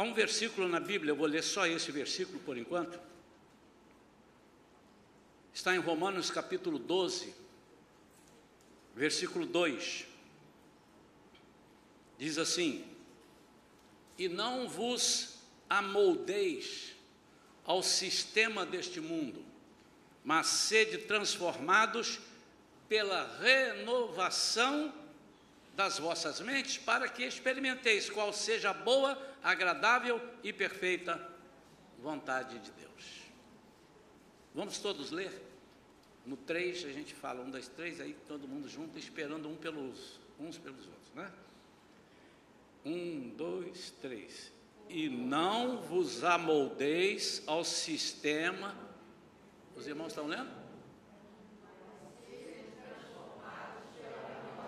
Há um versículo na Bíblia, eu vou ler só esse versículo por enquanto. Está em Romanos capítulo 12, versículo 2. Diz assim: E não vos amoldeis ao sistema deste mundo, mas sede transformados pela renovação das vossas mentes, para que experimenteis qual seja a boa, agradável e perfeita vontade de Deus. Vamos todos ler? No 3 a gente fala um, dois, três, aí todo mundo junto, esperando um pelos, uns pelos outros, né? Um, dois, três. E não vos amoldeis ao sistema. Os irmãos estão lendo?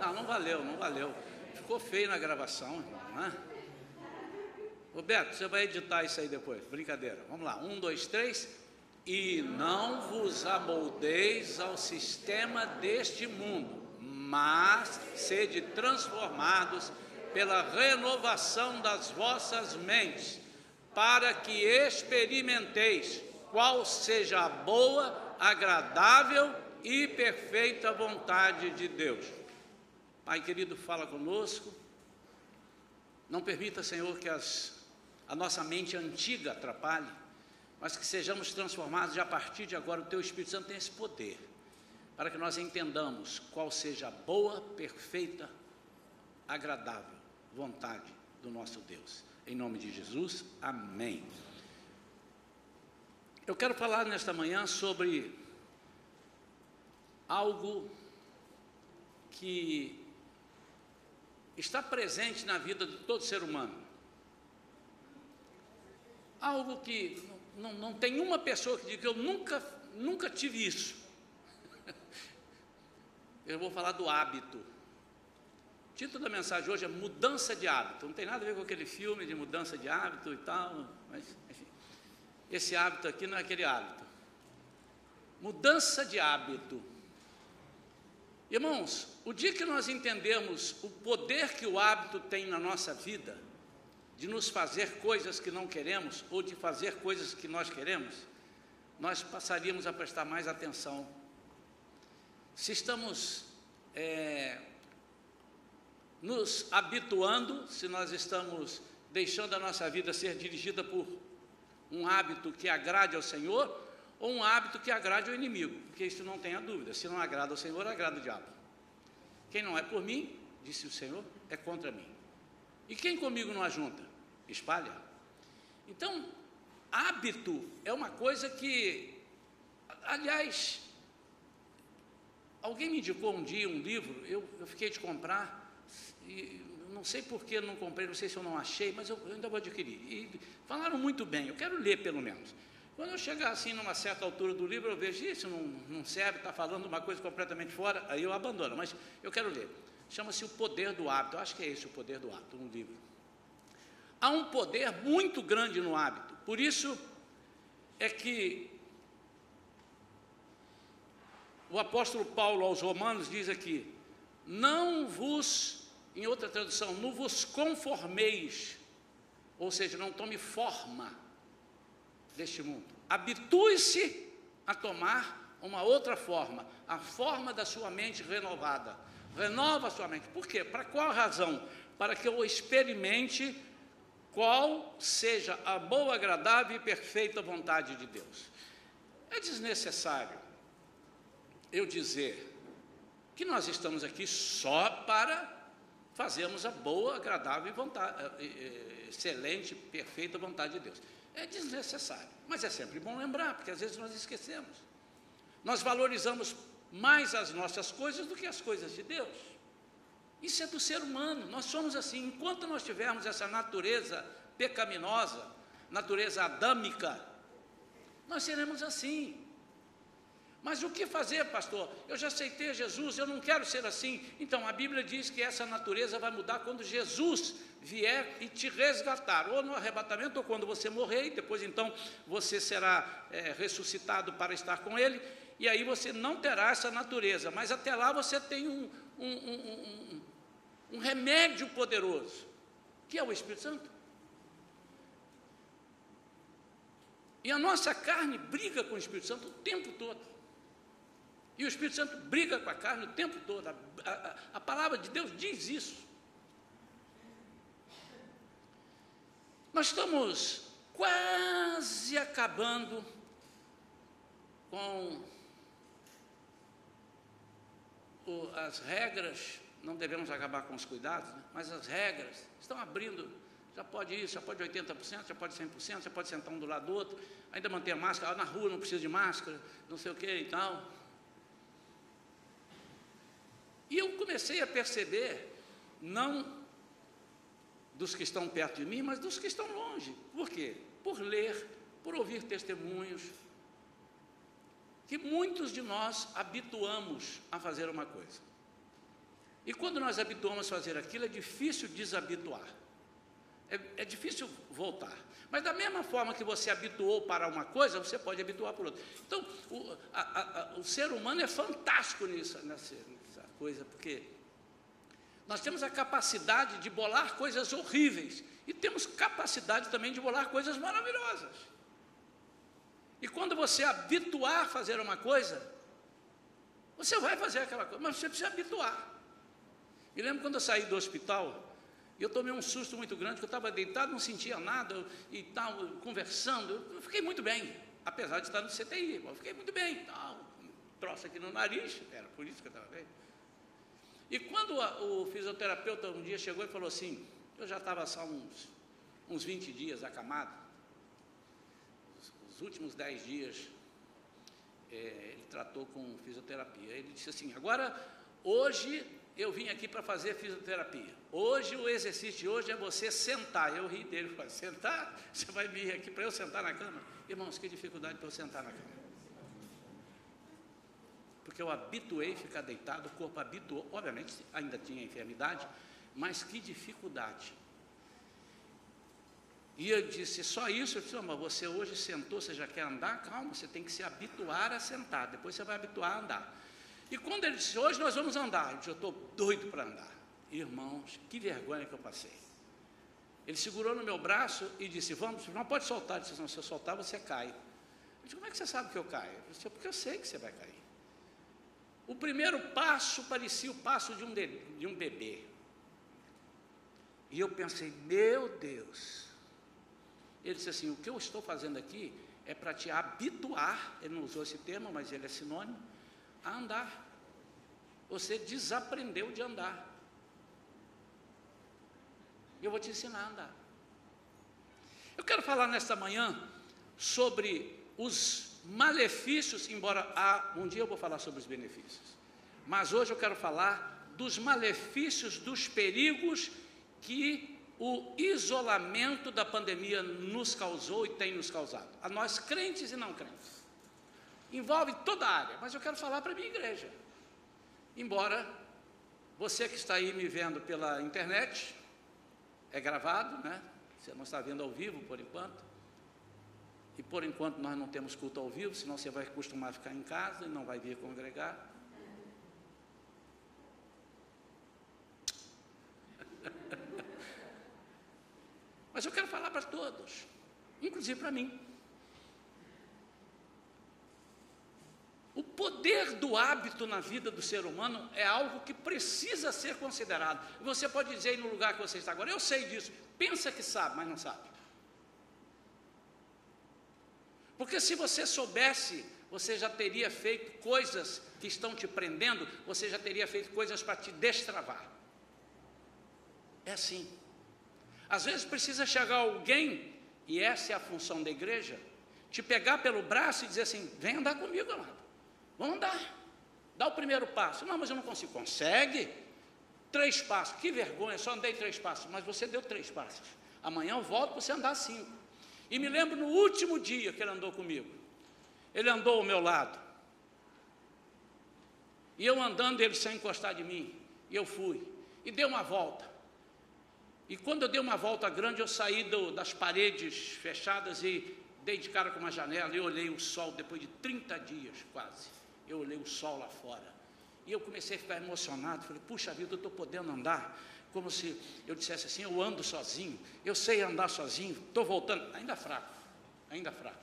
Não, não valeu, não valeu. Ficou feio na gravação, irmão, né? Roberto, você vai editar isso aí depois. Brincadeira. Vamos lá. Um, dois, três. E não vos amoldeis ao sistema deste mundo, mas sede transformados pela renovação das vossas mentes, para que experimenteis qual seja a boa, agradável e perfeita vontade de Deus. Pai querido, fala conosco. Não permita, Senhor, que as, a nossa mente antiga atrapalhe, mas que sejamos transformados e a partir de agora o Teu Espírito Santo tem esse poder, para que nós entendamos qual seja a boa, perfeita, agradável vontade do nosso Deus. Em nome de Jesus, amém. Eu quero falar nesta manhã sobre algo que está presente na vida de todo ser humano. Algo que não, não tem uma pessoa que diga eu nunca, nunca tive isso. Eu vou falar do hábito. O título da mensagem hoje é Mudança de Hábito. Não tem nada a ver com aquele filme de mudança de hábito e tal, mas enfim. Esse hábito aqui não é aquele hábito. Mudança de hábito. Irmãos, o dia que nós entendemos o poder que o hábito tem na nossa vida, de nos fazer coisas que não queremos ou de fazer coisas que nós queremos, nós passaríamos a prestar mais atenção. Se estamos é, nos habituando, se nós estamos deixando a nossa vida ser dirigida por um hábito que agrade ao Senhor ou um hábito que agrade ao inimigo, porque isso não tenha dúvida, se não agrada ao Senhor, agrada o diabo. Quem não é por mim, disse o Senhor, é contra mim. E quem comigo não ajunta? Espalha. Então, hábito é uma coisa que, aliás, alguém me indicou um dia um livro, eu, eu fiquei de comprar, e não sei por que não comprei, não sei se eu não achei, mas eu, eu ainda vou adquirir. E falaram muito bem, eu quero ler pelo menos. Quando eu chegar assim numa certa altura do livro, eu vejo isso, não, não serve, está falando uma coisa completamente fora, aí eu abandono, mas eu quero ler. Chama-se O Poder do Hábito, eu acho que é esse o poder do hábito, um livro. Há um poder muito grande no hábito, por isso é que o apóstolo Paulo aos Romanos diz aqui: Não vos em outra tradução, não vos conformeis, ou seja, não tome forma deste mundo. Habitue-se a tomar uma outra forma, a forma da sua mente renovada. Renova sua mente. Por quê? Para qual razão? Para que eu experimente qual seja a boa, agradável e perfeita vontade de Deus. É desnecessário eu dizer que nós estamos aqui só para fazemos a boa, agradável e vontade, eh, eh, excelente, perfeita vontade de Deus. É desnecessário, mas é sempre bom lembrar, porque às vezes nós esquecemos. Nós valorizamos mais as nossas coisas do que as coisas de Deus. Isso é do ser humano, nós somos assim. Enquanto nós tivermos essa natureza pecaminosa, natureza adâmica, nós seremos assim. Mas o que fazer, pastor? Eu já aceitei Jesus, eu não quero ser assim. Então, a Bíblia diz que essa natureza vai mudar quando Jesus vier e te resgatar, ou no arrebatamento, ou quando você morrer, e depois então você será é, ressuscitado para estar com Ele, e aí você não terá essa natureza, mas até lá você tem um, um, um, um remédio poderoso, que é o Espírito Santo. E a nossa carne briga com o Espírito Santo o tempo todo. E o Espírito Santo briga com a carne o tempo todo. A, a, a palavra de Deus diz isso. Nós estamos quase acabando com o, as regras, não devemos acabar com os cuidados, né? mas as regras estão abrindo já pode isso, já pode 80%, já pode 100%, já pode sentar um do lado do outro, ainda manter a máscara, na rua não precisa de máscara, não sei o que e tal. E eu comecei a perceber, não dos que estão perto de mim, mas dos que estão longe. Por quê? Por ler, por ouvir testemunhos, que muitos de nós habituamos a fazer uma coisa. E quando nós habituamos a fazer aquilo, é difícil desabituar é, é difícil voltar. Mas da mesma forma que você habituou para uma coisa, você pode habituar para outra. Então, o, a, a, o ser humano é fantástico nisso, nessa, nessa coisa, porque nós temos a capacidade de bolar coisas horríveis e temos capacidade também de bolar coisas maravilhosas. E quando você habituar a fazer uma coisa, você vai fazer aquela coisa, mas você precisa habituar. Me lembro quando eu saí do hospital, eu tomei um susto muito grande, porque eu estava deitado, não sentia nada e tal, conversando. Eu fiquei muito bem, apesar de estar no CTI, eu fiquei muito bem. Tal, troço aqui no nariz, era por isso que eu estava bem. E quando a, o fisioterapeuta um dia chegou e falou assim, eu já estava só uns, uns 20 dias acamado, os, os últimos 10 dias é, ele tratou com fisioterapia. Ele disse assim, agora hoje eu vim aqui para fazer fisioterapia. Hoje o exercício de hoje é você sentar. Eu ri dele, falei, sentar? Você vai vir aqui para eu sentar na cama? Irmãos, que dificuldade para eu sentar na cama. Porque eu habituei ficar deitado, o corpo habituou, obviamente ainda tinha enfermidade, mas que dificuldade. E eu disse, só isso? Eu disse, oh, mas você hoje sentou, você já quer andar? Calma, você tem que se habituar a sentar, depois você vai habituar a andar. E quando ele disse, hoje nós vamos andar, eu disse, eu estou doido para andar. Irmãos, que vergonha que eu passei. Ele segurou no meu braço e disse, vamos, não pode soltar. Disse, não, se eu soltar você cai. Eu disse, como é que você sabe que eu caio? Eu disse, porque eu sei que você vai cair. O primeiro passo parecia o passo de um, de, de um bebê. E eu pensei, meu Deus. Ele disse assim: o que eu estou fazendo aqui é para te habituar, ele não usou esse termo, mas ele é sinônimo, a andar. Você desaprendeu de andar. Eu vou te ensinar a andar. Eu quero falar nesta manhã sobre os malefícios, embora um dia eu vou falar sobre os benefícios, mas hoje eu quero falar dos malefícios, dos perigos que o isolamento da pandemia nos causou e tem nos causado, a nós crentes e não crentes envolve toda a área, mas eu quero falar para a minha igreja. Embora você que está aí me vendo pela internet, é gravado, né? Você não está vendo ao vivo por enquanto. E por enquanto nós não temos culto ao vivo, senão você vai acostumar a ficar em casa e não vai vir congregar. Mas eu quero falar para todos, inclusive para mim. O poder do hábito na vida do ser humano é algo que precisa ser considerado. Você pode dizer aí no lugar que você está agora, eu sei disso, pensa que sabe, mas não sabe. Porque se você soubesse, você já teria feito coisas que estão te prendendo, você já teria feito coisas para te destravar. É assim. Às vezes precisa chegar alguém, e essa é a função da igreja, te pegar pelo braço e dizer assim: vem andar comigo, amado. Vamos andar. Dá o primeiro passo. Não, mas eu não consigo. Consegue? Três passos. Que vergonha, só andei três passos. Mas você deu três passos. Amanhã eu volto para você andar cinco. E me lembro no último dia que ele andou comigo. Ele andou ao meu lado. E eu andando, ele sem encostar de mim. E eu fui. E dei uma volta. E quando eu dei uma volta grande, eu saí do, das paredes fechadas e dei de cara com uma janela e olhei o sol depois de 30 dias quase eu olhei o sol lá fora. E eu comecei a ficar emocionado. Falei, puxa vida, eu estou podendo andar. Como se eu dissesse assim: eu ando sozinho, eu sei andar sozinho, estou voltando. Ainda fraco, ainda fraco.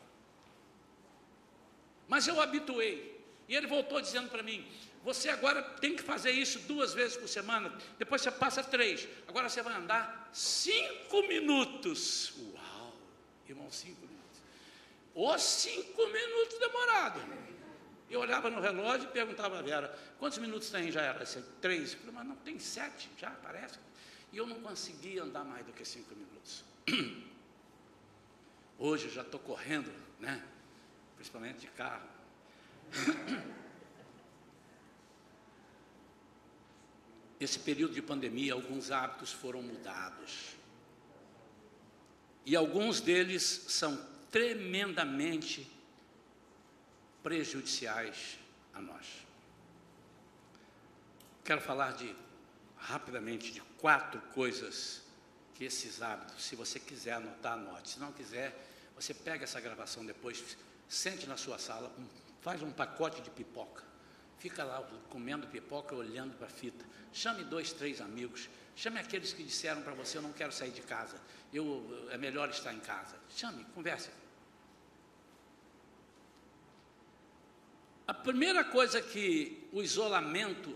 Mas eu habituei. E ele voltou dizendo para mim: você agora tem que fazer isso duas vezes por semana, depois você passa três, agora você vai andar cinco minutos. Uau, irmão, cinco minutos. Os cinco minutos demorado. Eu olhava no relógio e perguntava a Vera, quantos minutos tem já era? Assim, três. Eu falei, mas não, tem sete já, parece. E eu não conseguia andar mais do que cinco minutos. Hoje eu já estou correndo, né? Principalmente de carro. Esse período de pandemia, alguns hábitos foram mudados. E alguns deles são tremendamente prejudiciais a nós. Quero falar de rapidamente de quatro coisas que esses hábitos, se você quiser anotar, anote. Se não quiser, você pega essa gravação depois, sente na sua sala, faz um pacote de pipoca. Fica lá comendo pipoca, olhando para a fita. Chame dois, três amigos. Chame aqueles que disseram para você: Eu não quero sair de casa. Eu, é melhor estar em casa. Chame, converse. A primeira coisa que o isolamento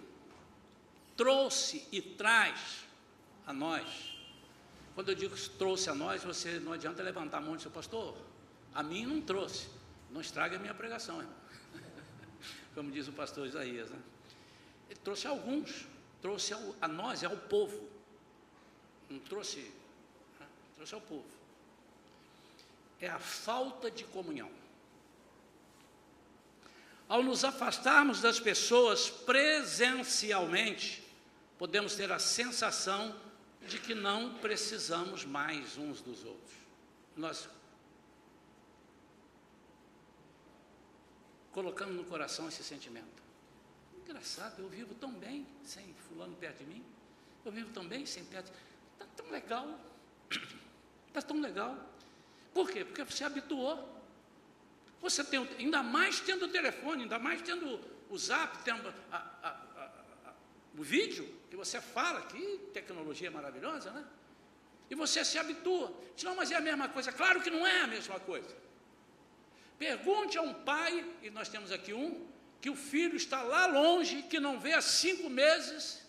trouxe e traz a nós, quando eu digo trouxe a nós, você não adianta levantar a mão e dizer, pastor, a mim não trouxe, não estrague a minha pregação, irmão como diz o pastor Isaías. Né? Ele trouxe alguns, trouxe ao, a nós, ao povo. Não trouxe, né? trouxe ao povo. É a falta de comunhão. Ao nos afastarmos das pessoas presencialmente, podemos ter a sensação de que não precisamos mais uns dos outros. Nós colocando no coração esse sentimento. Engraçado, eu vivo tão bem sem fulano perto de mim. Eu vivo tão bem sem perto. Está tão legal. Está tão legal. Por quê? Porque você habituou. Você tem, ainda mais tendo o telefone, ainda mais tendo o zap, tendo a, a, a, o vídeo, que você fala, que tecnologia maravilhosa, né? E você se habitua. Diz, não, mas é a mesma coisa. Claro que não é a mesma coisa. Pergunte a um pai, e nós temos aqui um, que o filho está lá longe, que não vê há cinco meses,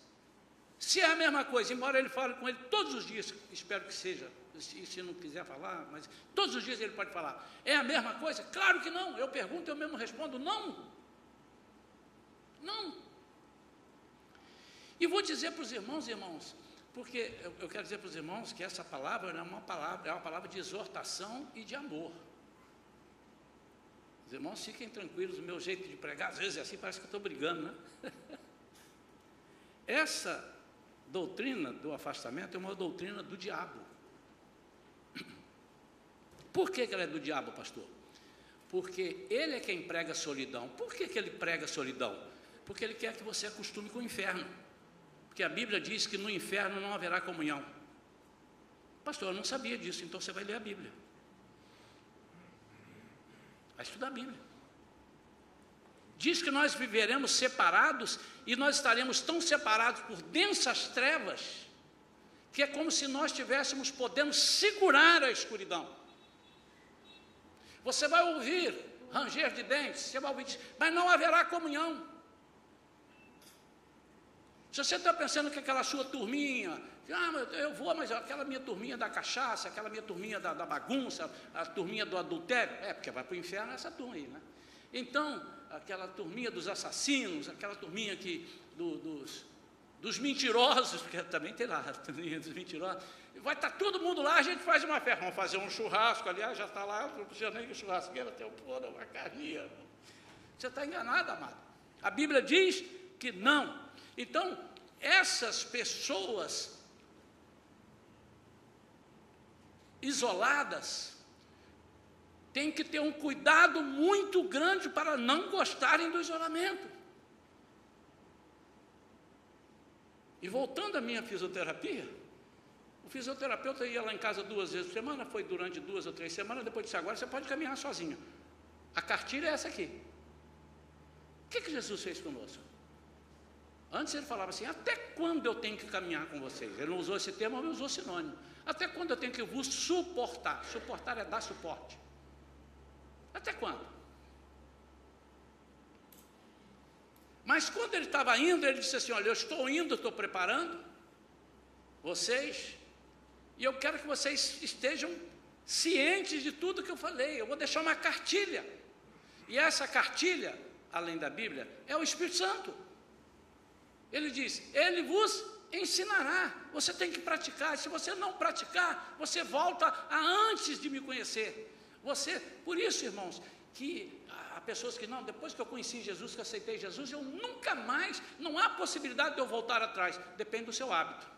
se é a mesma coisa, embora ele fale com ele todos os dias, espero que seja, se, se não quiser falar, mas todos os dias ele pode falar. É a mesma coisa? Claro que não. Eu pergunto, eu mesmo respondo, não. Não. E vou dizer para os irmãos, irmãos, porque eu, eu quero dizer para os irmãos que essa palavra é uma palavra, é uma palavra de exortação e de amor. Os irmãos fiquem tranquilos, o meu jeito de pregar, às vezes é assim, parece que eu estou brigando, né? Essa doutrina do afastamento é uma doutrina do diabo. Por que, que ela é do diabo, pastor? Porque ele é quem prega solidão. Por que, que ele prega solidão? Porque ele quer que você acostume com o inferno. Porque a Bíblia diz que no inferno não haverá comunhão. Pastor, eu não sabia disso, então você vai ler a Bíblia. Vai estudar a Bíblia. Diz que nós viveremos separados e nós estaremos tão separados por densas trevas que é como se nós tivéssemos podendo segurar a escuridão. Você vai ouvir ranger de dentes, você vai ouvir, mas não haverá comunhão. Se você está pensando que aquela sua turminha ah, eu vou, mas aquela minha turminha da cachaça, aquela minha turminha da, da bagunça, a turminha do adultério, é, porque vai para o inferno essa turma aí, né? Então, aquela turminha dos assassinos, aquela turminha que, do, dos, dos mentirosos, porque também tem lá a turminha dos mentirosos, vai estar tá todo mundo lá, a gente faz uma festa, vamos fazer um churrasco, aliás, já está lá, não precisa nem que churrasqueira tem um pôr, uma carninha. Você está enganado, amado. A Bíblia diz que não. Então, essas pessoas isoladas, tem que ter um cuidado muito grande para não gostarem do isolamento. E voltando à minha fisioterapia, o fisioterapeuta ia lá em casa duas vezes por semana, foi durante duas ou três semanas, depois disse, agora você pode caminhar sozinho. A cartilha é essa aqui. O que, que Jesus fez conosco? Antes ele falava assim, até quando eu tenho que caminhar com vocês? Ele não usou esse termo, mas usou sinônimo. Até quando eu tenho que vos suportar? Suportar é dar suporte. Até quando? Mas quando ele estava indo, ele disse assim: Olha, eu estou indo, estou preparando vocês, e eu quero que vocês estejam cientes de tudo que eu falei. Eu vou deixar uma cartilha. E essa cartilha, além da Bíblia, é o Espírito Santo. Ele diz: Ele vos ensinará. Você tem que praticar. Se você não praticar, você volta a antes de me conhecer. Você, por isso, irmãos, que há pessoas que não, depois que eu conheci Jesus, que aceitei Jesus, eu nunca mais, não há possibilidade de eu voltar atrás. Depende do seu hábito.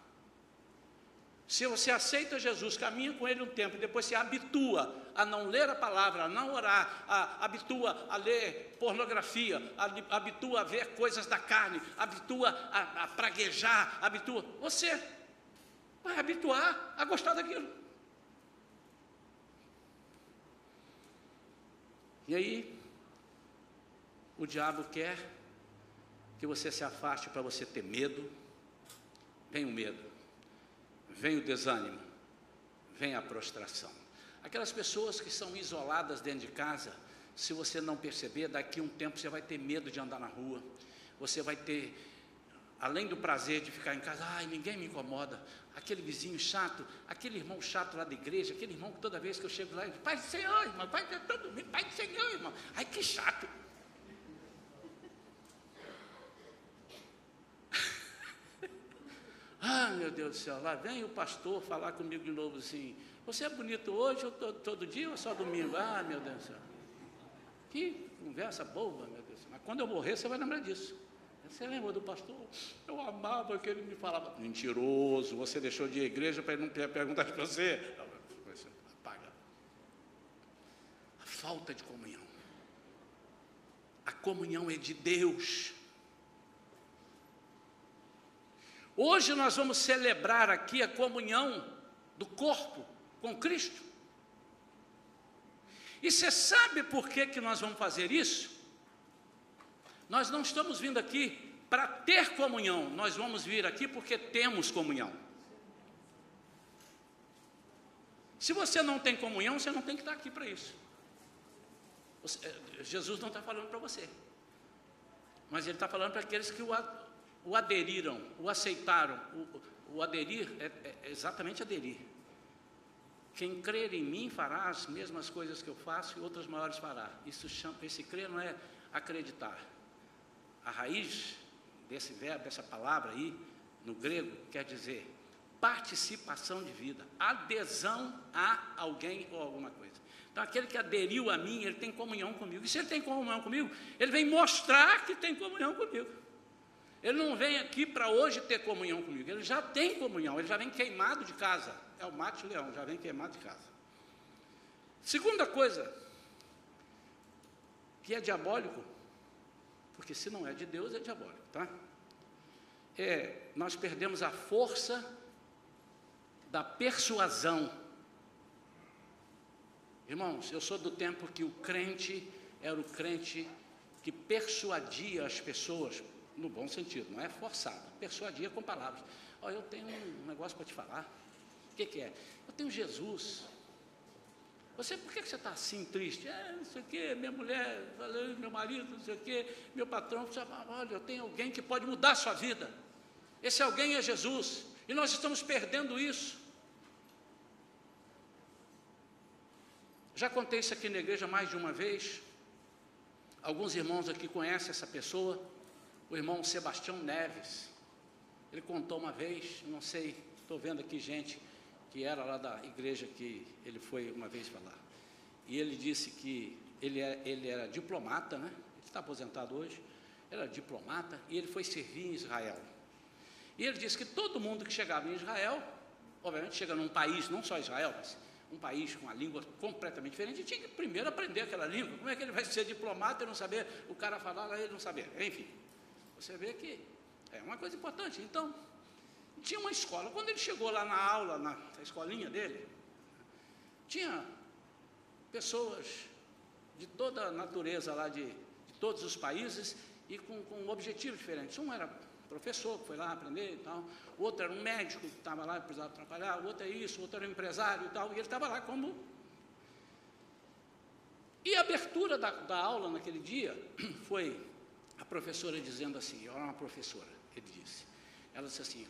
Se você aceita Jesus, caminha com Ele um tempo, e depois se habitua a não ler a palavra, a não orar, a, habitua a ler pornografia, a, habitua a ver coisas da carne, habitua a, a praguejar, habitua, você vai habituar a gostar daquilo. E aí, o diabo quer que você se afaste para você ter medo, vem o medo vem o desânimo, vem a prostração. Aquelas pessoas que são isoladas dentro de casa, se você não perceber, daqui a um tempo você vai ter medo de andar na rua, você vai ter, além do prazer de ficar em casa, ai, ninguém me incomoda, aquele vizinho chato, aquele irmão chato lá da igreja, aquele irmão que toda vez que eu chego lá, ele diz, Pai do Senhor, irmão, Pai, Pai do Senhor, irmão, ai que chato. Ah, meu Deus do céu, lá vem o pastor falar comigo de novo assim: Você é bonito hoje ou todo, todo dia ou só domingo? Ah, meu Deus do céu. Que conversa boba, meu Deus. Mas quando eu morrer, você vai lembrar disso. Você lembra do pastor? Eu amava que ele me falava. Mentiroso, você deixou de ir à igreja para ele não perguntar para você. Apaga. A falta de comunhão. A comunhão é de Deus. Hoje nós vamos celebrar aqui a comunhão do corpo com Cristo. E você sabe por que, que nós vamos fazer isso? Nós não estamos vindo aqui para ter comunhão, nós vamos vir aqui porque temos comunhão. Se você não tem comunhão, você não tem que estar aqui para isso. Eh, Jesus não está falando para você, mas Ele está falando para aqueles que o, o aderiram, o aceitaram. O, o aderir é, é exatamente aderir. Quem crer em mim fará as mesmas coisas que eu faço e outras maiores fará. Isso chama, esse crer não é acreditar. A raiz desse verbo, dessa palavra aí, no grego, quer dizer participação de vida, adesão a alguém ou alguma coisa. Então, aquele que aderiu a mim, ele tem comunhão comigo. E se ele tem comunhão comigo, ele vem mostrar que tem comunhão comigo. Ele não vem aqui para hoje ter comunhão comigo, ele já tem comunhão, ele já vem queimado de casa. É o mate leão, já vem queimado de casa. Segunda coisa, que é diabólico, porque se não é de Deus, é diabólico, tá? É, nós perdemos a força da persuasão. Irmãos, eu sou do tempo que o crente era o crente que persuadia as pessoas no bom sentido, não é forçado, persuadia com palavras. Olha, eu tenho um negócio para te falar. O que, que, é? Eu tenho Jesus. Você, por que, que você está assim triste? É, não sei o quê, minha mulher, meu marido, não sei o quê, meu patrão, olha, eu tenho alguém que pode mudar a sua vida. Esse alguém é Jesus. E nós estamos perdendo isso. Já contei isso aqui na igreja mais de uma vez. Alguns irmãos aqui conhecem essa pessoa o irmão Sebastião Neves. Ele contou uma vez, não sei, estou vendo aqui gente que era lá da igreja que ele foi uma vez falar. E ele disse que ele, é, ele era diplomata, né? Ele está aposentado hoje. Era diplomata e ele foi servir em Israel. E ele disse que todo mundo que chegava em Israel, obviamente chega num país, não só Israel, mas um país com uma língua completamente diferente, tinha que primeiro aprender aquela língua. Como é que ele vai ser diplomata e não saber o cara falar, ele não saber? Enfim. Você vê que é uma coisa importante. Então, tinha uma escola. Quando ele chegou lá na aula, na, escolinha dele, tinha pessoas de toda a natureza lá de, de todos os países e com, com objetivos diferentes. Um era professor, que foi lá aprender e tal, o outro era um médico que estava lá e precisava trabalhar, o outro é isso, o outro era um empresário e tal, e ele estava lá como. E a abertura da, da aula naquele dia foi a professora dizendo assim, eu era uma professora, ele disse, ela disse assim,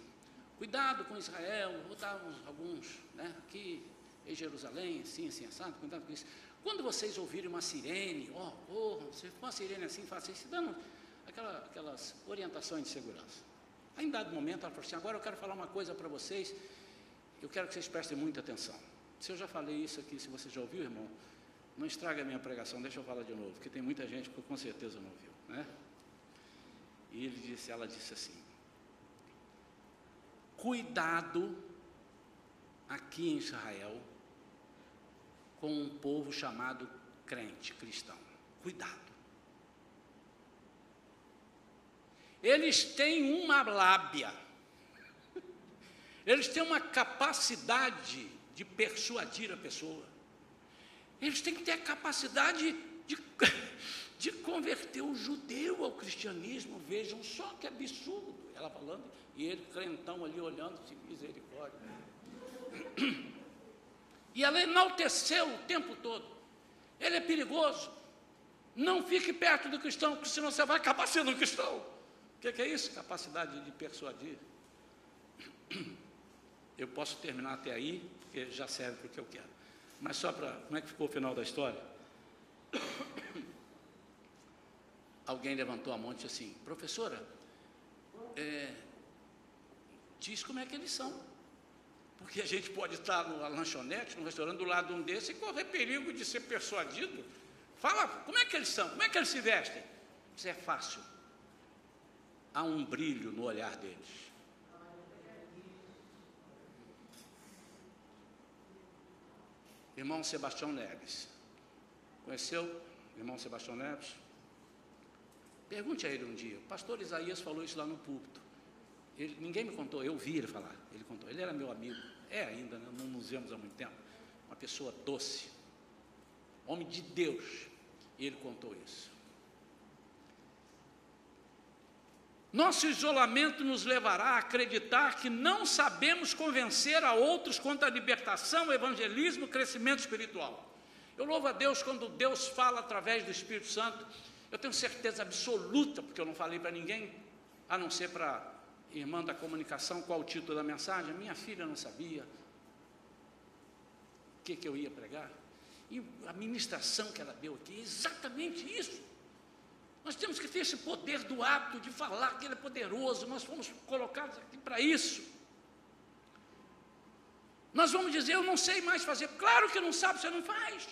cuidado com Israel, vou dar uns, alguns, né, aqui em Jerusalém, assim, assim, assado, cuidado com isso. Quando vocês ouvirem uma sirene, ó, oh, for uma sirene assim, faça isso, dando aquela, aquelas orientações de segurança. Aí, em dado momento, ela falou assim, agora eu quero falar uma coisa para vocês, eu quero que vocês prestem muita atenção. Se eu já falei isso aqui, se você já ouviu, irmão, não estraga a minha pregação, deixa eu falar de novo, porque tem muita gente que com certeza não ouviu, né? E ele disse, ela disse assim: Cuidado aqui em Israel com um povo chamado crente cristão. Cuidado. Eles têm uma lábia. Eles têm uma capacidade de persuadir a pessoa. Eles têm que ter a capacidade de, de converter o judeu ao cristianismo. Vejam só que absurdo. Ela falando, e ele crentão ali olhando, de misericórdia. E ela enalteceu o tempo todo. Ele é perigoso. Não fique perto do cristão, porque senão você vai acabar sendo um cristão. O que, que é isso? Capacidade de persuadir. Eu posso terminar até aí, porque já serve para o que eu quero. Mas só para. Como é que ficou o final da história? Alguém levantou a mão e disse assim: professora, é, diz como é que eles são. Porque a gente pode estar numa lanchonete, num restaurante do lado de um desses e correr perigo de ser persuadido. Fala, como é que eles são? Como é que eles se vestem? Isso é fácil. Há um brilho no olhar deles. irmão Sebastião Neves. Conheceu irmão Sebastião Neves? Pergunte a ele um dia. O pastor Isaías falou isso lá no púlpito. Ele, ninguém me contou, eu vi ele falar. Ele contou. Ele era meu amigo. É ainda, né? não nos vemos há muito tempo. Uma pessoa doce. Homem de Deus. E ele contou isso. Nosso isolamento nos levará a acreditar que não sabemos convencer a outros contra a libertação, evangelismo, crescimento espiritual. Eu louvo a Deus quando Deus fala através do Espírito Santo. Eu tenho certeza absoluta, porque eu não falei para ninguém, a não ser para a irmã da comunicação, qual o título da mensagem. Minha filha não sabia o que, que eu ia pregar. E a ministração que ela deu aqui, exatamente isso. Nós temos que ter esse poder do hábito de falar que Ele é poderoso, nós fomos colocados aqui para isso. Nós vamos dizer, eu não sei mais fazer. Claro que não sabe, você não faz.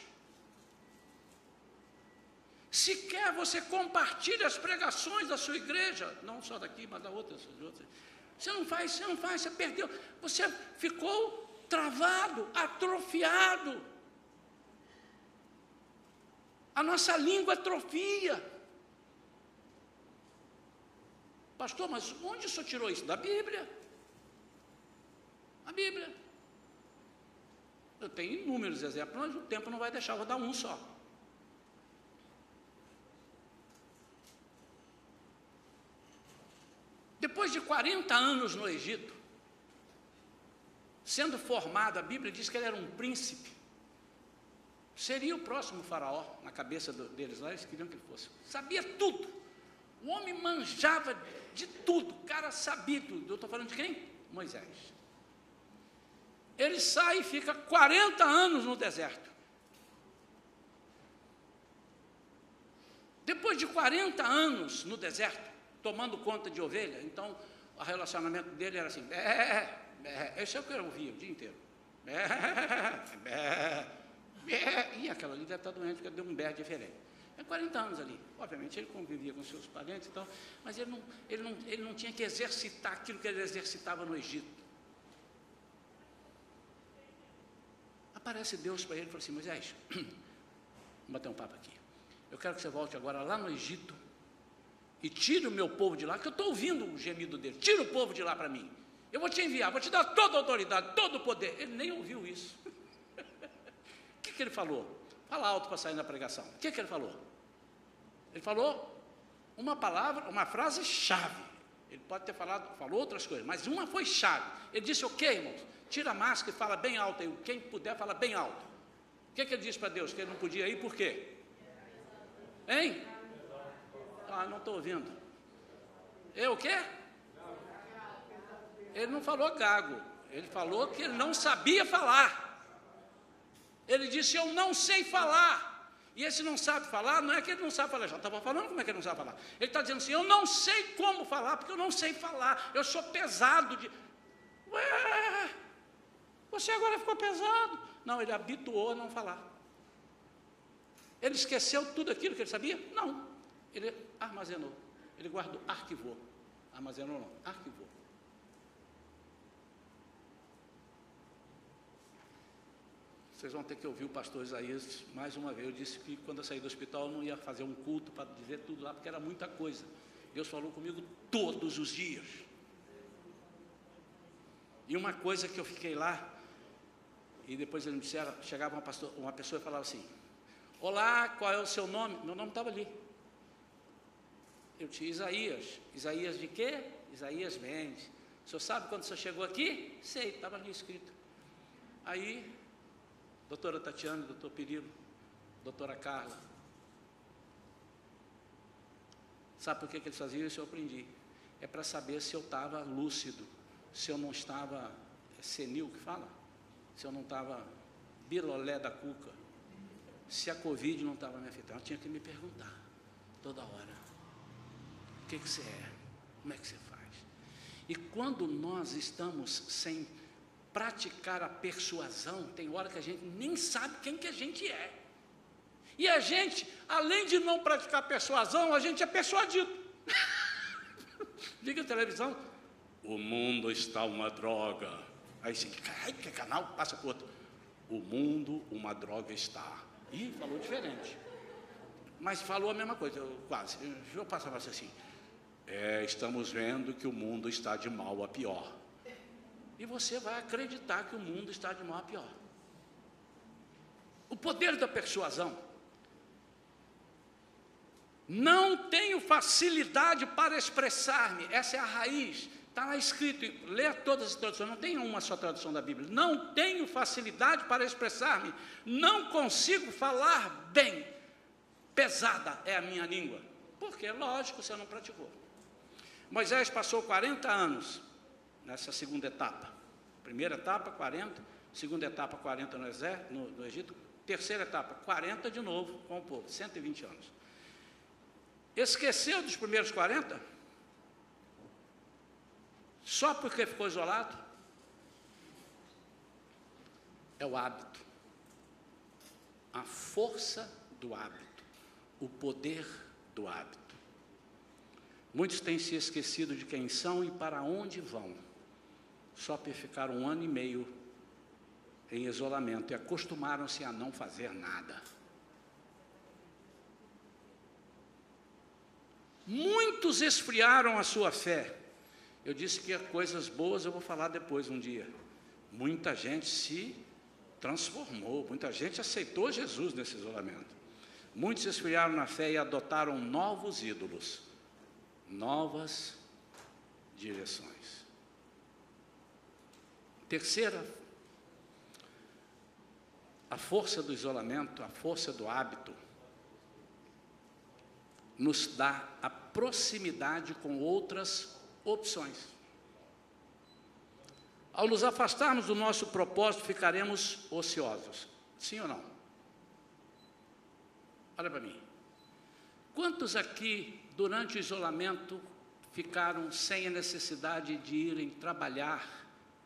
Se quer, você compartilha as pregações da sua igreja, não só daqui, mas da outra. Você não faz, você não faz, você perdeu. Você ficou travado, atrofiado. A nossa língua atrofia. Pastor, mas onde o senhor tirou isso? Da Bíblia. A Bíblia. Eu tenho inúmeros exemplos, mas o tempo não vai deixar, eu vou dar um só. Depois de 40 anos no Egito, sendo formado, a Bíblia diz que ele era um príncipe. Seria o próximo faraó, na cabeça deles lá, eles queriam que ele fosse. Sabia tudo. O homem manjava de tudo, o cara sabia tudo. Eu estou falando de quem? Moisés. Ele sai e fica 40 anos no deserto. Depois de 40 anos no deserto, tomando conta de ovelha, então o relacionamento dele era assim: bé, bé, esse é o que eu ouvia o dia inteiro. Bé, bé, bé. E aquela ali deve estar doente, porque deu um bé diferente. É 40 anos ali. Obviamente ele convivia com seus parentes, então, mas ele não, ele, não, ele não tinha que exercitar aquilo que ele exercitava no Egito. Aparece Deus para ele e fala assim: Moisés, vamos bater um papo aqui. Eu quero que você volte agora lá no Egito e tire o meu povo de lá, que eu estou ouvindo o gemido dele. Tira o povo de lá para mim. Eu vou te enviar, vou te dar toda a autoridade, todo o poder. Ele nem ouviu isso. o que, que ele falou? Fala alto para sair na pregação. O que, que ele falou? Ele falou uma palavra, uma frase chave. Ele pode ter falado, falou outras coisas, mas uma foi chave. Ele disse: Ok, irmãos, tira a máscara e fala bem alto. Aí, quem puder, fala bem alto. O que, que ele disse para Deus? Que ele não podia ir, por quê? Hein? Falar, não estou ouvindo. Eu o quê? Ele não falou gago, ele falou que ele não sabia falar. Ele disse: Eu não sei falar. E esse não sabe falar, não é que ele não sabe falar, já estava falando como é que ele não sabe falar. Ele está dizendo assim: Eu não sei como falar, porque eu não sei falar, eu sou pesado de. Ué, você agora ficou pesado. Não, ele habituou a não falar. Ele esqueceu tudo aquilo que ele sabia? Não. Ele armazenou, ele guardou, arquivou. Armazenou não, arquivou. Vocês vão ter que ouvir o pastor Isaías mais uma vez. Eu disse que quando eu saí do hospital eu não ia fazer um culto para dizer tudo lá, porque era muita coisa. Deus falou comigo todos os dias. E uma coisa que eu fiquei lá, e depois ele me disseram, chegava uma, pastor, uma pessoa e falava assim, Olá, qual é o seu nome? Meu nome estava ali. Eu tinha Isaías. Isaías de quê? Isaías Mendes. O senhor sabe quando o senhor chegou aqui? Sei, estava ali escrito. Aí doutora Tatiana, doutor Perilo, doutora Carla. Sabe por que, que eles faziam isso? Eu aprendi. É para saber se eu estava lúcido, se eu não estava é senil que fala, se eu não estava bilolé da cuca, se a Covid não estava me afetando. Eu tinha que me perguntar toda hora: o que, que você é? Como é que você faz? E quando nós estamos sem praticar a persuasão, tem hora que a gente nem sabe quem que a gente é. E a gente, além de não praticar persuasão, a gente é persuadido. Liga a televisão, o mundo está uma droga. Aí você, ai, que canal, passa para outro. O mundo, uma droga está. Ih, falou diferente. Mas falou a mesma coisa, eu, quase. Eu passar para você assim. É, estamos vendo que o mundo está de mal a pior e você vai acreditar que o mundo está de mal a pior. O poder da persuasão. Não tenho facilidade para expressar-me, essa é a raiz. Está lá escrito, lê todas as traduções, não tem uma só tradução da Bíblia. Não tenho facilidade para expressar-me, não consigo falar bem. Pesada é a minha língua. Porque, lógico, você não praticou. Moisés passou 40 anos nessa segunda etapa. Primeira etapa, 40, segunda etapa, 40 no, exército, no, no Egito, terceira etapa, 40 de novo com o povo, 120 anos. Esqueceu dos primeiros 40? Só porque ficou isolado? É o hábito. A força do hábito. O poder do hábito. Muitos têm se esquecido de quem são e para onde vão só para ficar um ano e meio em isolamento e acostumaram-se a não fazer nada. Muitos esfriaram a sua fé. Eu disse que coisas boas eu vou falar depois um dia. Muita gente se transformou, muita gente aceitou Jesus nesse isolamento. Muitos esfriaram na fé e adotaram novos ídolos, novas direções. Terceira, a força do isolamento, a força do hábito, nos dá a proximidade com outras opções. Ao nos afastarmos do nosso propósito, ficaremos ociosos. Sim ou não? Olha para mim. Quantos aqui, durante o isolamento, ficaram sem a necessidade de irem trabalhar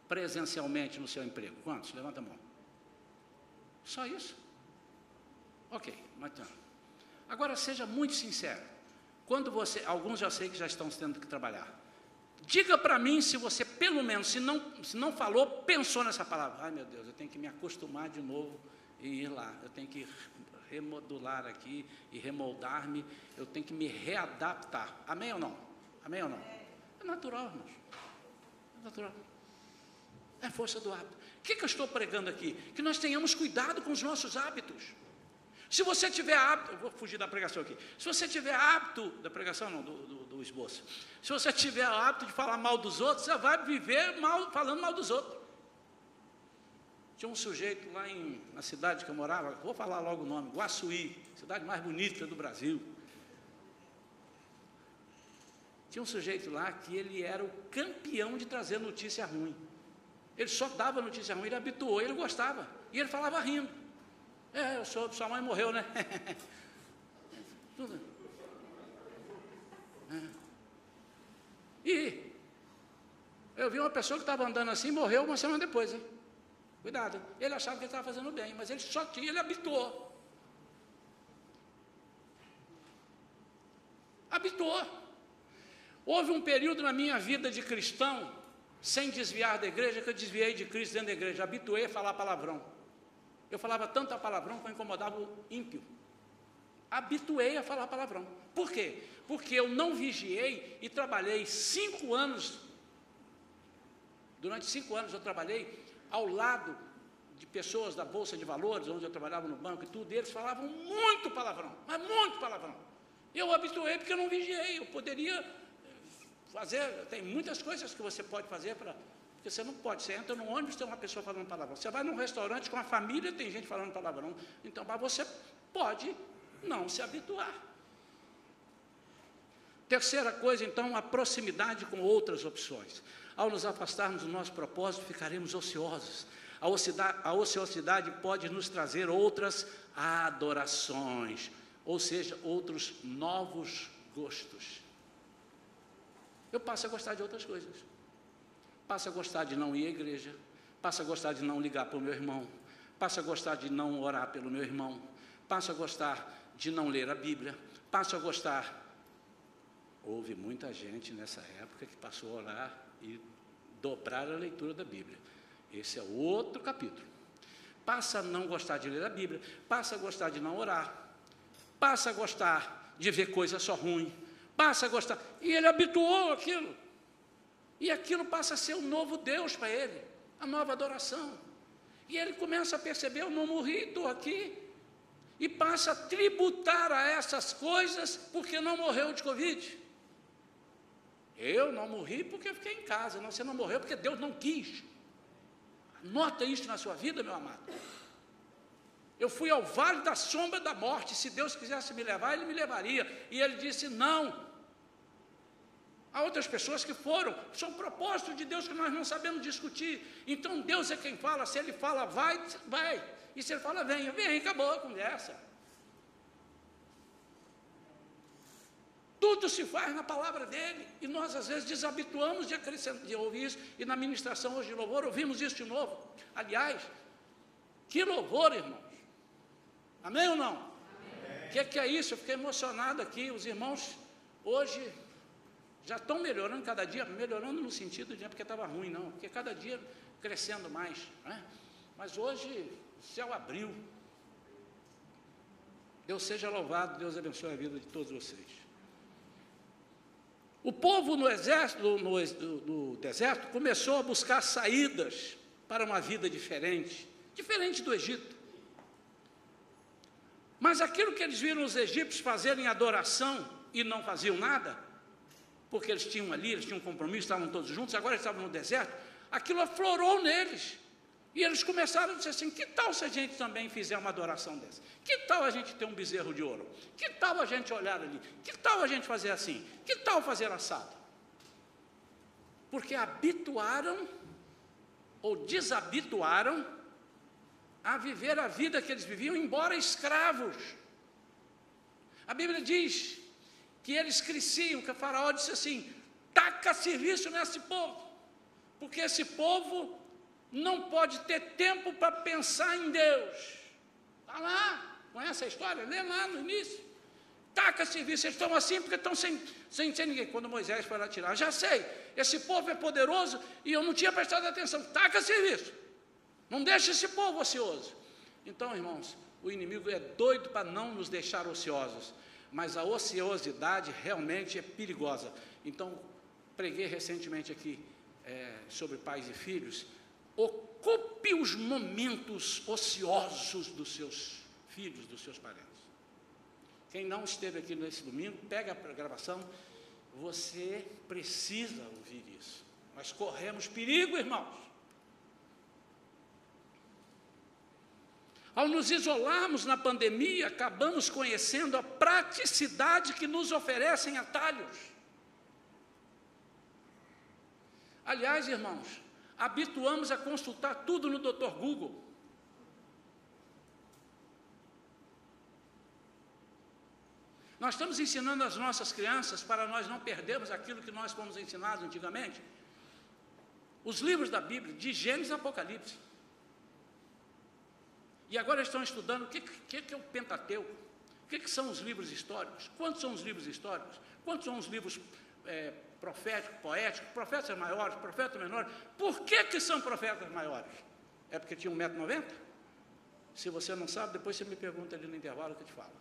presencialmente no seu emprego? Quantos? Levanta a mão. Só isso? Ok, mas tá. Agora seja muito sincero. Quando você, alguns já sei que já estão tendo que trabalhar. Diga para mim se você, pelo menos, se não, se não falou, pensou nessa palavra. Ai meu Deus, eu tenho que me acostumar de novo e ir lá. Eu tenho que remodular aqui e remoldar-me. Eu tenho que me readaptar. Amém ou não? Amém ou não? É natural, irmãos. É natural. É força do hábito. O que, que eu estou pregando aqui? Que nós tenhamos cuidado com os nossos hábitos. Se você tiver hábito, vou fugir da pregação aqui. Se você tiver hábito, da pregação não, do, do, do esboço. Se você tiver hábito de falar mal dos outros, você vai viver mal, falando mal dos outros. Tinha um sujeito lá em, na cidade que eu morava, vou falar logo o nome, Guaçuí, cidade mais bonita do Brasil. Tinha um sujeito lá que ele era o campeão de trazer notícia ruim. Ele só dava notícia ruim, ele habituou, ele gostava. E ele falava rindo. É, eu sou, sua mãe morreu, né? Tudo. É. E eu vi uma pessoa que estava andando assim, morreu uma semana depois, hein? Cuidado. Ele achava que ele estava fazendo bem, mas ele só tinha, ele habituou. Habituou. Houve um período na minha vida de cristão, sem desviar da igreja, que eu desviei de Cristo dentro da igreja, habituei a falar palavrão. Eu falava tanto a palavrão que eu incomodava o ímpio. Habituei a falar palavrão. Por quê? Porque eu não vigiei e trabalhei cinco anos. Durante cinco anos eu trabalhei ao lado de pessoas da Bolsa de Valores, onde eu trabalhava no banco e tudo, e eles falavam muito palavrão, mas muito palavrão. Eu habituei porque eu não vigiei, eu poderia fazer, tem muitas coisas que você pode fazer para. Porque você não pode, você entra no ônibus, tem uma pessoa falando palavrão. Você vai num restaurante com a família, tem gente falando palavrão. Então, mas você pode não se habituar. Terceira coisa, então, a proximidade com outras opções. Ao nos afastarmos do nosso propósito, ficaremos ociosos. A ociosidade pode nos trazer outras adorações, ou seja, outros novos gostos. Eu passo a gostar de outras coisas. Passo a gostar de não ir à igreja, passo a gostar de não ligar para o meu irmão, passo a gostar de não orar pelo meu irmão, passo a gostar de não ler a Bíblia, passo a gostar. Houve muita gente nessa época que passou a orar e dobrar a leitura da Bíblia. Esse é outro capítulo. Passa a não gostar de ler a Bíblia, passa a gostar de não orar, passa a gostar de ver coisa só ruim, passa a gostar. E ele habituou aquilo. E aquilo passa a ser o novo Deus para ele, a nova adoração. E ele começa a perceber: eu não morri, estou aqui. E passa a tributar a essas coisas porque não morreu de Covid. Eu não morri porque fiquei em casa. Não, você não morreu porque Deus não quis. Nota isso na sua vida, meu amado. Eu fui ao vale da sombra da morte. Se Deus quisesse me levar, Ele me levaria. E Ele disse: não. Há outras pessoas que foram. São propósitos de Deus que nós não sabemos discutir. Então Deus é quem fala. Se Ele fala, vai, vai. E se Ele fala, venha, vem, acabou a conversa. Tudo se faz na palavra dele. E nós, às vezes, desabituamos de, de ouvir isso. E na ministração hoje de louvor, ouvimos isso de novo. Aliás, que louvor, irmãos. Amém ou não? O que, que é isso? Eu fiquei emocionado aqui. Os irmãos, hoje, já estão melhorando cada dia. Melhorando no sentido de não é porque estava ruim, não. Porque cada dia crescendo mais. Né? Mas hoje, o céu abriu. Deus seja louvado. Deus abençoe a vida de todos vocês. O povo no, exército, no, no, deserto começou a buscar saídas para uma vida diferente, diferente do Egito. Mas aquilo que eles viram os egípcios fazerem adoração e não faziam nada, porque eles tinham ali, eles tinham um compromisso, estavam todos juntos, agora estavam no deserto, aquilo aflorou neles. E eles começaram a dizer assim: que tal se a gente também fizer uma adoração dessa? Que tal a gente ter um bezerro de ouro? Que tal a gente olhar ali? Que tal a gente fazer assim? Que tal fazer assado? Porque habituaram ou desabituaram a viver a vida que eles viviam, embora escravos. A Bíblia diz que eles cresciam, que o faraó disse assim: taca serviço nesse povo, porque esse povo não pode ter tempo para pensar em Deus. Está lá, conhece a história? Lê lá no início. Taca serviço, eles estão assim porque estão sem, sem, sem ninguém. Quando Moisés foi lá tirar, já sei, esse povo é poderoso e eu não tinha prestado atenção. Taca serviço, não deixa esse povo ocioso. Então, irmãos, o inimigo é doido para não nos deixar ociosos, mas a ociosidade realmente é perigosa. Então, preguei recentemente aqui é, sobre pais e filhos ocupe os momentos ociosos dos seus filhos, dos seus parentes. Quem não esteve aqui nesse domingo, pega a gravação. Você precisa ouvir isso. Nós corremos perigo, irmãos. Ao nos isolarmos na pandemia, acabamos conhecendo a praticidade que nos oferecem atalhos. Aliás, irmãos, habituamos a consultar tudo no Dr. Google. Nós estamos ensinando as nossas crianças para nós não perdermos aquilo que nós fomos ensinados antigamente. Os livros da Bíblia, de Gênesis a Apocalipse. E agora estão estudando o que, que, que é o Pentateuco, o que, que, são os livros históricos, quantos são os livros históricos, quantos são os livros é, proféticos, poéticos, profetas maiores, profetas menores. Por que, que são profetas maiores? É porque tinha 1,90m? Se você não sabe, depois você me pergunta ali no intervalo que eu te falo.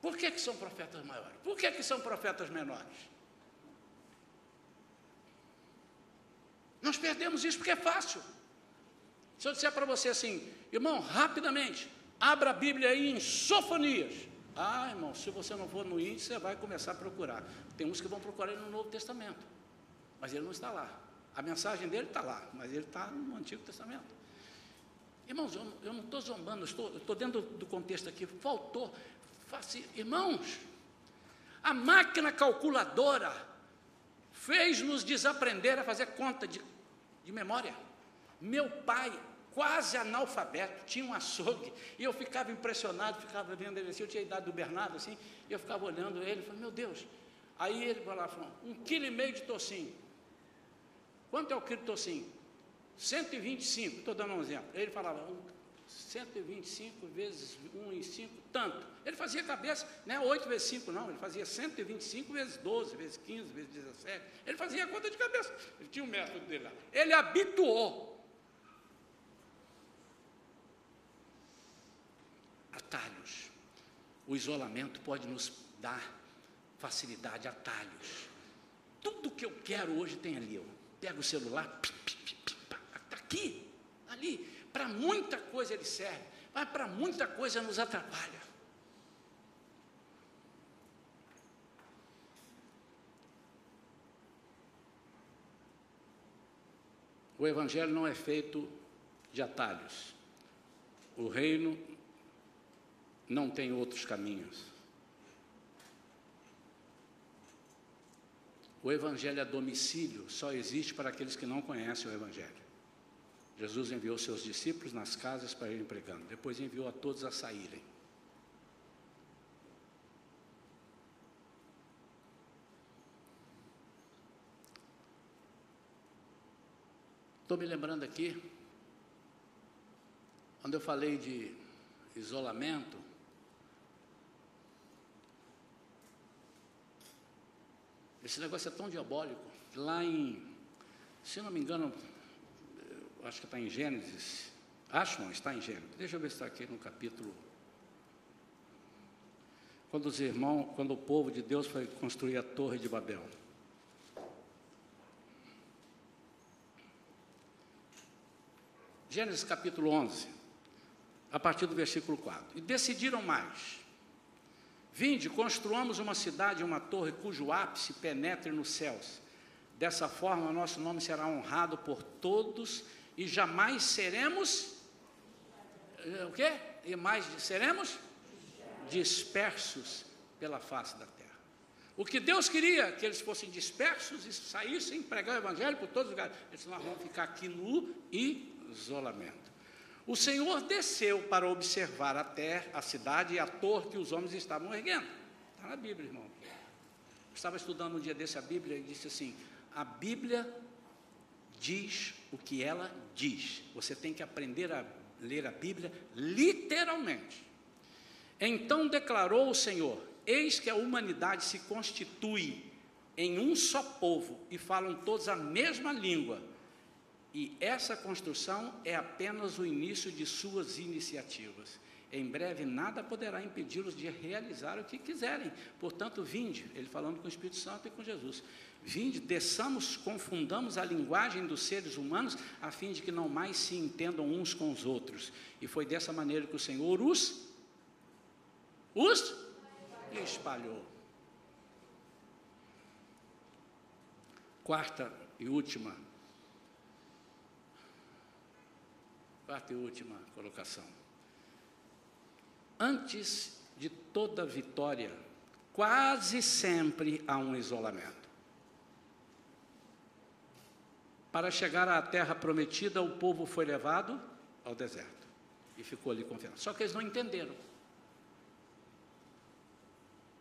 Por que, que são profetas maiores? Por que, que são profetas menores? Nós perdemos isso porque é fácil. Se eu disser para você assim, irmão, rapidamente, abra a Bíblia aí em Sofonias. Ah, irmão, se você não for no índice, você vai começar a procurar. Tem uns que vão procurar ele no Novo Testamento, mas ele não está lá. A mensagem dele está lá, mas ele está no Antigo Testamento. Irmãos, eu, eu não estou zombando, estou, estou dentro do contexto aqui. Faltou. Faci, irmãos, a máquina calculadora fez-nos desaprender a fazer conta de, de memória. Meu pai, quase analfabeto, tinha um açougue, e eu ficava impressionado, ficava vendo ele assim, eu tinha a idade do Bernardo assim, e eu ficava olhando ele, falei, meu Deus. Aí ele falou, falou um quilo e meio de tocinho. Quanto é o quilo de tocinho? 125, estou dando um exemplo. Ele falava, um, 125 vezes 1 e 5, tanto. Ele fazia cabeça, não é 8 vezes 5, não, ele fazia 125 vezes 12, vezes 15, vezes 17. Ele fazia conta de cabeça. Ele tinha um método dele lá. Ele habituou atalhos. O isolamento pode nos dar facilidade, atalhos. Tudo que eu quero hoje tem ali. Eu pego o celular, está aqui, ali. Para muita coisa ele serve, mas para muita coisa nos atrapalha. O Evangelho não é feito de atalhos. O reino não tem outros caminhos. O Evangelho a domicílio só existe para aqueles que não conhecem o Evangelho. Jesus enviou seus discípulos nas casas para irem pregando, depois enviou a todos a saírem. Estou me lembrando aqui, quando eu falei de isolamento, Esse negócio é tão diabólico. Lá em, se não me engano, acho que está em Gênesis. Acho não, está em Gênesis. Deixa eu ver se está aqui no capítulo. Quando os irmãos, quando o povo de Deus foi construir a torre de Babel. Gênesis capítulo 11, a partir do versículo 4. E decidiram mais Vinde, construamos uma cidade, uma torre cujo ápice penetre nos céus. Dessa forma, nosso nome será honrado por todos e jamais seremos eh, o quê? E mais seremos dispersos pela face da terra. O que Deus queria que eles fossem dispersos e saíssem pregar o evangelho por todos os lugares. Eles nós vamos ficar aqui no isolamento. O Senhor desceu para observar a terra, a cidade e a torre que os homens estavam erguendo. Está na Bíblia, irmão. Eu estava estudando um dia desse a Bíblia e disse assim: a Bíblia diz o que ela diz. Você tem que aprender a ler a Bíblia literalmente. Então declarou o Senhor: Eis que a humanidade se constitui em um só povo e falam todos a mesma língua e essa construção é apenas o início de suas iniciativas. Em breve nada poderá impedi-los de realizar o que quiserem. Portanto, vinde, ele falando com o Espírito Santo e com Jesus. Vinde, desçamos, confundamos a linguagem dos seres humanos, a fim de que não mais se entendam uns com os outros. E foi dessa maneira que o Senhor os, os espalhou. Quarta e última Quarta e última colocação. Antes de toda vitória, quase sempre há um isolamento. Para chegar à terra prometida, o povo foi levado ao deserto e ficou ali confiando. Só que eles não entenderam.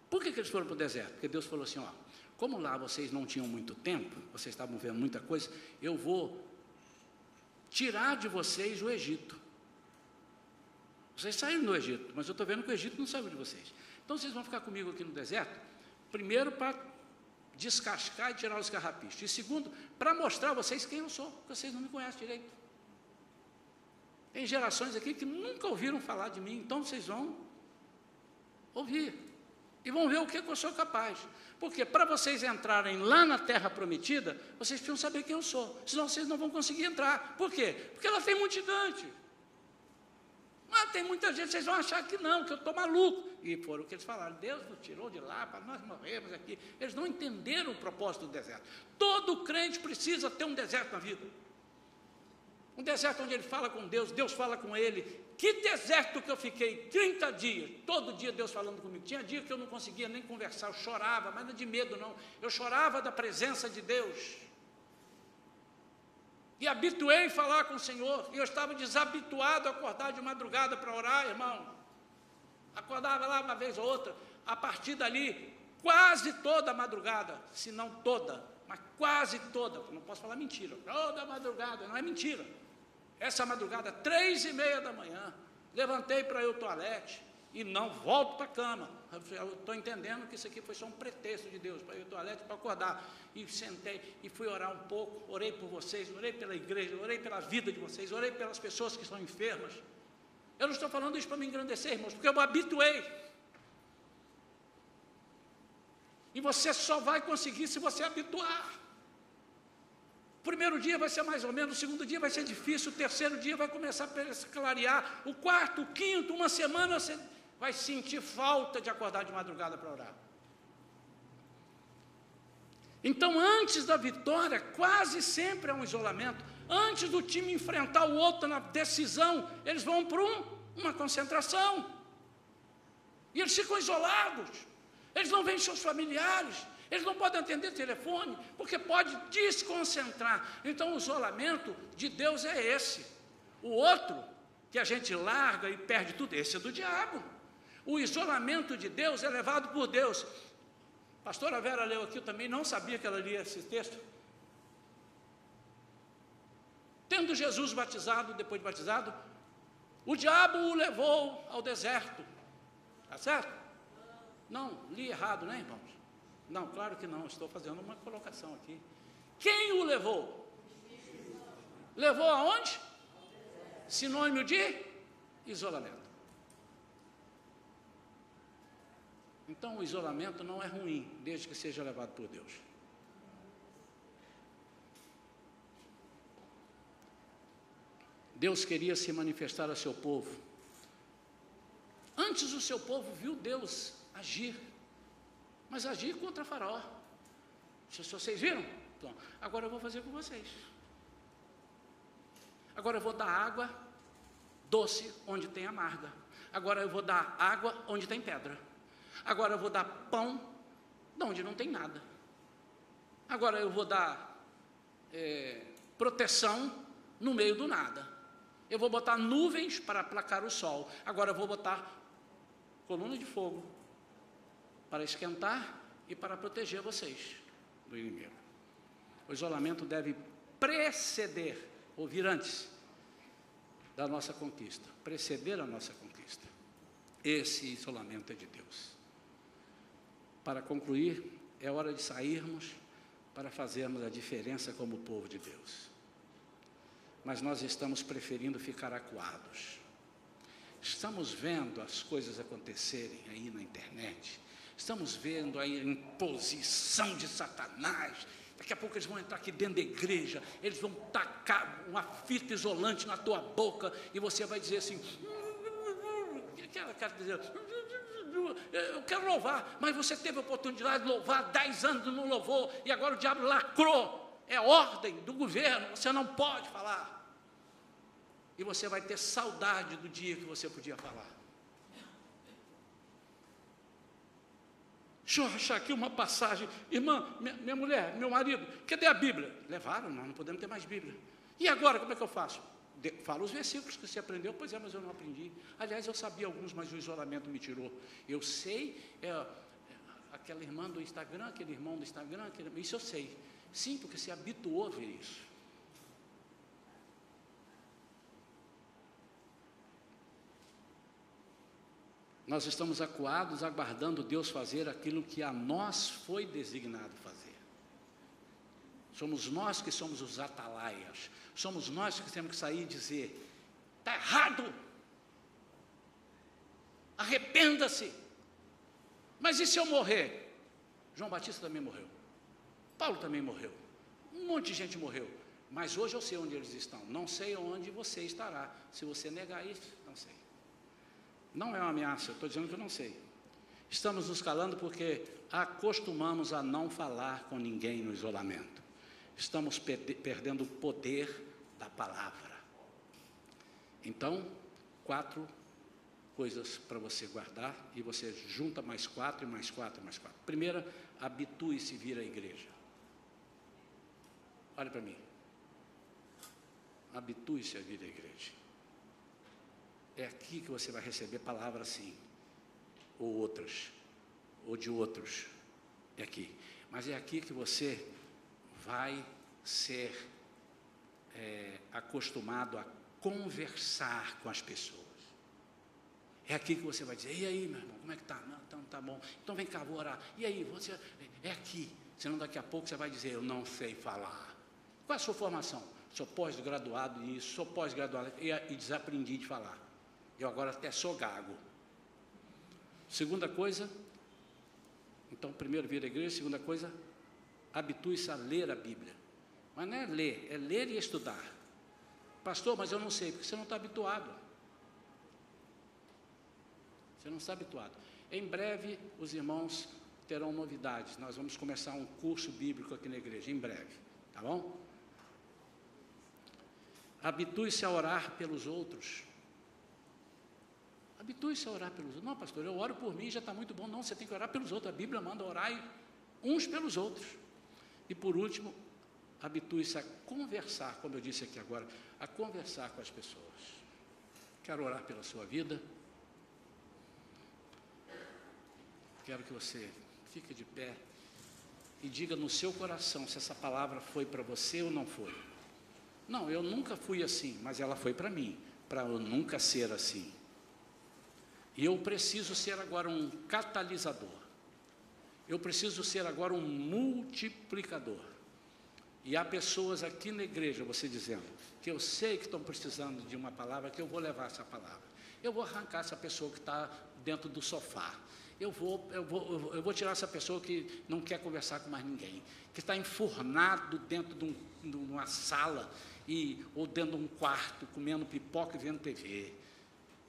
Por que, que eles foram para o deserto? Porque Deus falou assim: ó, como lá vocês não tinham muito tempo, vocês estavam vendo muita coisa, eu vou tirar de vocês o Egito. Vocês saíram do Egito, mas eu estou vendo que o Egito não saiu de vocês. Então vocês vão ficar comigo aqui no deserto, primeiro para descascar e tirar os carrapichos. E segundo, para mostrar a vocês quem eu sou, porque vocês não me conhecem direito. Tem gerações aqui que nunca ouviram falar de mim, então vocês vão ouvir. E vão ver o que eu sou capaz. Porque para vocês entrarem lá na terra prometida, vocês precisam saber quem eu sou. Senão vocês não vão conseguir entrar. Por quê? Porque ela tem muito gigante. Ah, tem muita gente, vocês vão achar que não, que eu estou maluco. E foram o que eles falaram, Deus nos tirou de lá para nós morrermos aqui. Eles não entenderam o propósito do deserto. Todo crente precisa ter um deserto na vida. Um deserto onde ele fala com Deus, Deus fala com ele. Que deserto que eu fiquei 30 dias, todo dia Deus falando comigo. Tinha dia que eu não conseguia nem conversar, eu chorava, mas não é de medo não. Eu chorava da presença de Deus. E habituei a falar com o Senhor. E eu estava desabituado a acordar de madrugada para orar, irmão. Acordava lá uma vez ou outra. A partir dali, quase toda a madrugada, se não toda, mas quase toda, não posso falar mentira, toda madrugada, não é mentira. Essa madrugada, três e meia da manhã, levantei para ir ao toalete e não volto para a cama. Eu estou entendendo que isso aqui foi só um pretexto de Deus para ir ao toalete para acordar. E sentei e fui orar um pouco, orei por vocês, orei pela igreja, orei pela vida de vocês, orei pelas pessoas que estão enfermas. Eu não estou falando isso para me engrandecer, irmãos, porque eu me habituei. E você só vai conseguir se você habituar. Primeiro dia vai ser mais ou menos, o segundo dia vai ser difícil, o terceiro dia vai começar a clarear, o quarto, o quinto, uma semana você vai sentir falta de acordar de madrugada para orar. Então, antes da vitória, quase sempre é um isolamento. Antes do time enfrentar o outro na decisão, eles vão para um, uma concentração. E eles ficam isolados. Eles não veem seus familiares. Eles não podem atender telefone, porque pode desconcentrar. Então, o isolamento de Deus é esse. O outro, que a gente larga e perde tudo, esse é do diabo. O isolamento de Deus é levado por Deus. Pastora Vera leu aqui, eu também não sabia que ela lia esse texto. Tendo Jesus batizado, depois de batizado, o diabo o levou ao deserto. Está certo? Não, li errado, né, irmãos? Não, claro que não, estou fazendo uma colocação aqui. Quem o levou? Levou aonde? Sinônimo de isolamento. Então o isolamento não é ruim, desde que seja levado por Deus. Deus queria se manifestar a seu povo. Antes o seu povo viu Deus agir, mas agir contra Faraó. Vocês viram? Então, agora eu vou fazer com vocês. Agora eu vou dar água doce onde tem amarga. Agora eu vou dar água onde tem pedra. Agora eu vou dar pão de onde não tem nada. Agora eu vou dar é, proteção no meio do nada. Eu vou botar nuvens para aplacar o sol. Agora eu vou botar coluna de fogo para esquentar e para proteger vocês do inimigo. O isolamento deve preceder, ou vir antes da nossa conquista, preceder a nossa conquista. Esse isolamento é de Deus. Para concluir, é hora de sairmos para fazermos a diferença como povo de Deus. Mas nós estamos preferindo ficar acuados. Estamos vendo as coisas acontecerem aí na internet. Estamos vendo a imposição de Satanás. Daqui a pouco eles vão entrar aqui dentro da igreja, eles vão tacar uma fita isolante na tua boca e você vai dizer assim: quero, quero dizer, eu quero louvar, mas você teve a oportunidade de louvar, dez anos não louvou, e agora o diabo lacrou. É ordem do governo, você não pode falar. E você vai ter saudade do dia que você podia falar. Deixa eu achar aqui uma passagem. Irmã, minha, minha mulher, meu marido, cadê a Bíblia? Levaram, nós não podemos ter mais Bíblia. E agora, como é que eu faço? De, fala os versículos que você aprendeu, pois é, mas eu não aprendi. Aliás, eu sabia alguns, mas o isolamento me tirou. Eu sei, é, aquela irmã do Instagram, aquele irmão do Instagram, aquele, isso eu sei. Sim, porque se habituou a ver isso. Nós estamos acuados, aguardando Deus fazer aquilo que a nós foi designado fazer. Somos nós que somos os atalaias. Somos nós que temos que sair e dizer: está errado. Arrependa-se. Mas e se eu morrer? João Batista também morreu. Paulo também morreu. Um monte de gente morreu. Mas hoje eu sei onde eles estão. Não sei onde você estará. Se você negar isso, não sei. Não é uma ameaça, estou dizendo que eu não sei. Estamos nos calando porque acostumamos a não falar com ninguém no isolamento. Estamos perdendo o poder da palavra. Então, quatro coisas para você guardar e você junta mais quatro e mais quatro e mais quatro. Primeira, habitue-se vir à igreja. Olha para mim. Habitue-se a vir à igreja. É aqui que você vai receber palavras assim, ou outras, ou de outros. É aqui. Mas é aqui que você vai ser é, acostumado a conversar com as pessoas. É aqui que você vai dizer, e aí, meu irmão, como é que tá? Não, então tá bom. Então vem cá, vou orar. E aí, você é aqui. Senão daqui a pouco você vai dizer, eu não sei falar. Qual é a sua formação? Sou pós-graduado nisso, sou pós-graduado e, e desaprendi de falar. Eu agora até sou gago. Segunda coisa, então primeiro vir à igreja, segunda coisa, habitue-se a ler a Bíblia. Mas não é ler, é ler e estudar. Pastor, mas eu não sei, porque você não está habituado. Você não está habituado. Em breve, os irmãos terão novidades. Nós vamos começar um curso bíblico aqui na igreja, em breve. Tá bom? Habitue-se a orar pelos outros. Habitue-se a orar pelos outros. Não, pastor, eu oro por mim, já está muito bom. Não, você tem que orar pelos outros. A Bíblia manda orar uns pelos outros. E por último, habitue-se a conversar, como eu disse aqui agora, a conversar com as pessoas. Quero orar pela sua vida. Quero que você fique de pé e diga no seu coração se essa palavra foi para você ou não foi. Não, eu nunca fui assim, mas ela foi para mim, para eu nunca ser assim. E eu preciso ser agora um catalisador. Eu preciso ser agora um multiplicador. E há pessoas aqui na igreja, você dizendo, que eu sei que estão precisando de uma palavra, que eu vou levar essa palavra. Eu vou arrancar essa pessoa que está dentro do sofá. Eu vou, eu, vou, eu vou tirar essa pessoa que não quer conversar com mais ninguém, que está enfurnado dentro de, um, de uma sala e, ou dentro de um quarto, comendo pipoca e vendo TV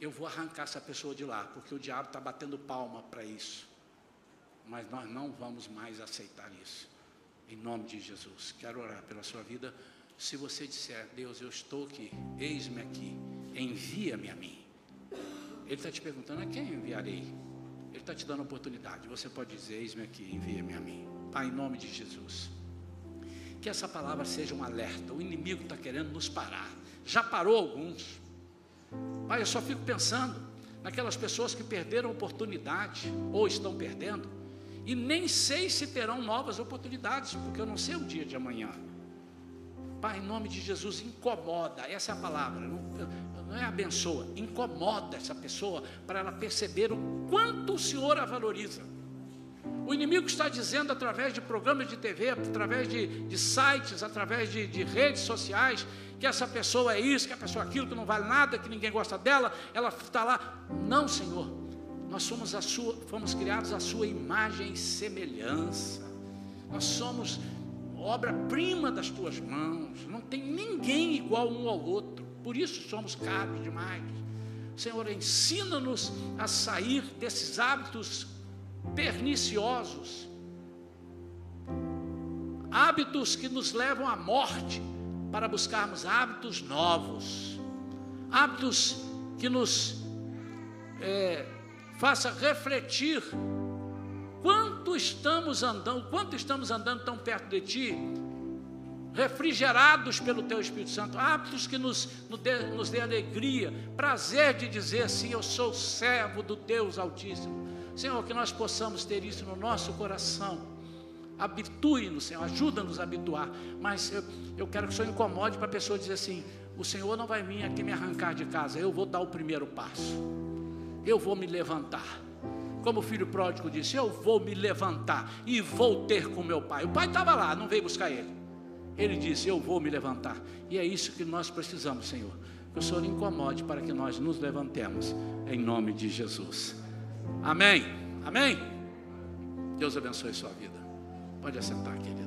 eu vou arrancar essa pessoa de lá, porque o diabo está batendo palma para isso. Mas nós não vamos mais aceitar isso. Em nome de Jesus. Quero orar pela sua vida. Se você disser, Deus, eu estou aqui, eis-me aqui, envia-me a mim. Ele está te perguntando a quem enviarei. Ele está te dando oportunidade. Você pode dizer, eis-me aqui, envia-me a mim. Pai, em nome de Jesus. Que essa palavra seja um alerta. O inimigo está querendo nos parar. Já parou alguns. Pai, eu só fico pensando naquelas pessoas que perderam oportunidade ou estão perdendo, e nem sei se terão novas oportunidades, porque eu não sei o dia de amanhã. Pai, em nome de Jesus, incomoda, essa é a palavra, não, não é abençoa, incomoda essa pessoa para ela perceber o quanto o Senhor a valoriza. O inimigo está dizendo através de programas de TV, através de, de sites, através de, de, redes sociais, que essa pessoa é isso, que a pessoa é aquilo, que não vale nada, que ninguém gosta dela, ela está lá. Não, Senhor. Nós somos a sua, fomos criados à sua imagem e semelhança. Nós somos obra-prima das tuas mãos. Não tem ninguém igual um ao outro. Por isso somos caros demais. Senhor, ensina-nos a sair desses hábitos perniciosos, hábitos que nos levam à morte, para buscarmos hábitos novos, hábitos que nos é, faça refletir quanto estamos andando, quanto estamos andando tão perto de Ti, refrigerados pelo Teu Espírito Santo, hábitos que nos, nos, dê, nos dê alegria, prazer de dizer assim: Eu sou servo do Deus Altíssimo. Senhor, que nós possamos ter isso no nosso coração. Habitue-nos, Senhor, ajuda-nos a habituar. Mas eu, eu quero que o Senhor incomode para a pessoa dizer assim: O Senhor não vai vir aqui me arrancar de casa, eu vou dar o primeiro passo, eu vou me levantar. Como o filho pródigo disse: Eu vou me levantar e vou ter com meu pai. O pai estava lá, não veio buscar ele. Ele disse: Eu vou me levantar. E é isso que nós precisamos, Senhor. Que o Senhor incomode para que nós nos levantemos, em nome de Jesus. Amém. Amém. Deus abençoe sua vida. Pode assentar, querido.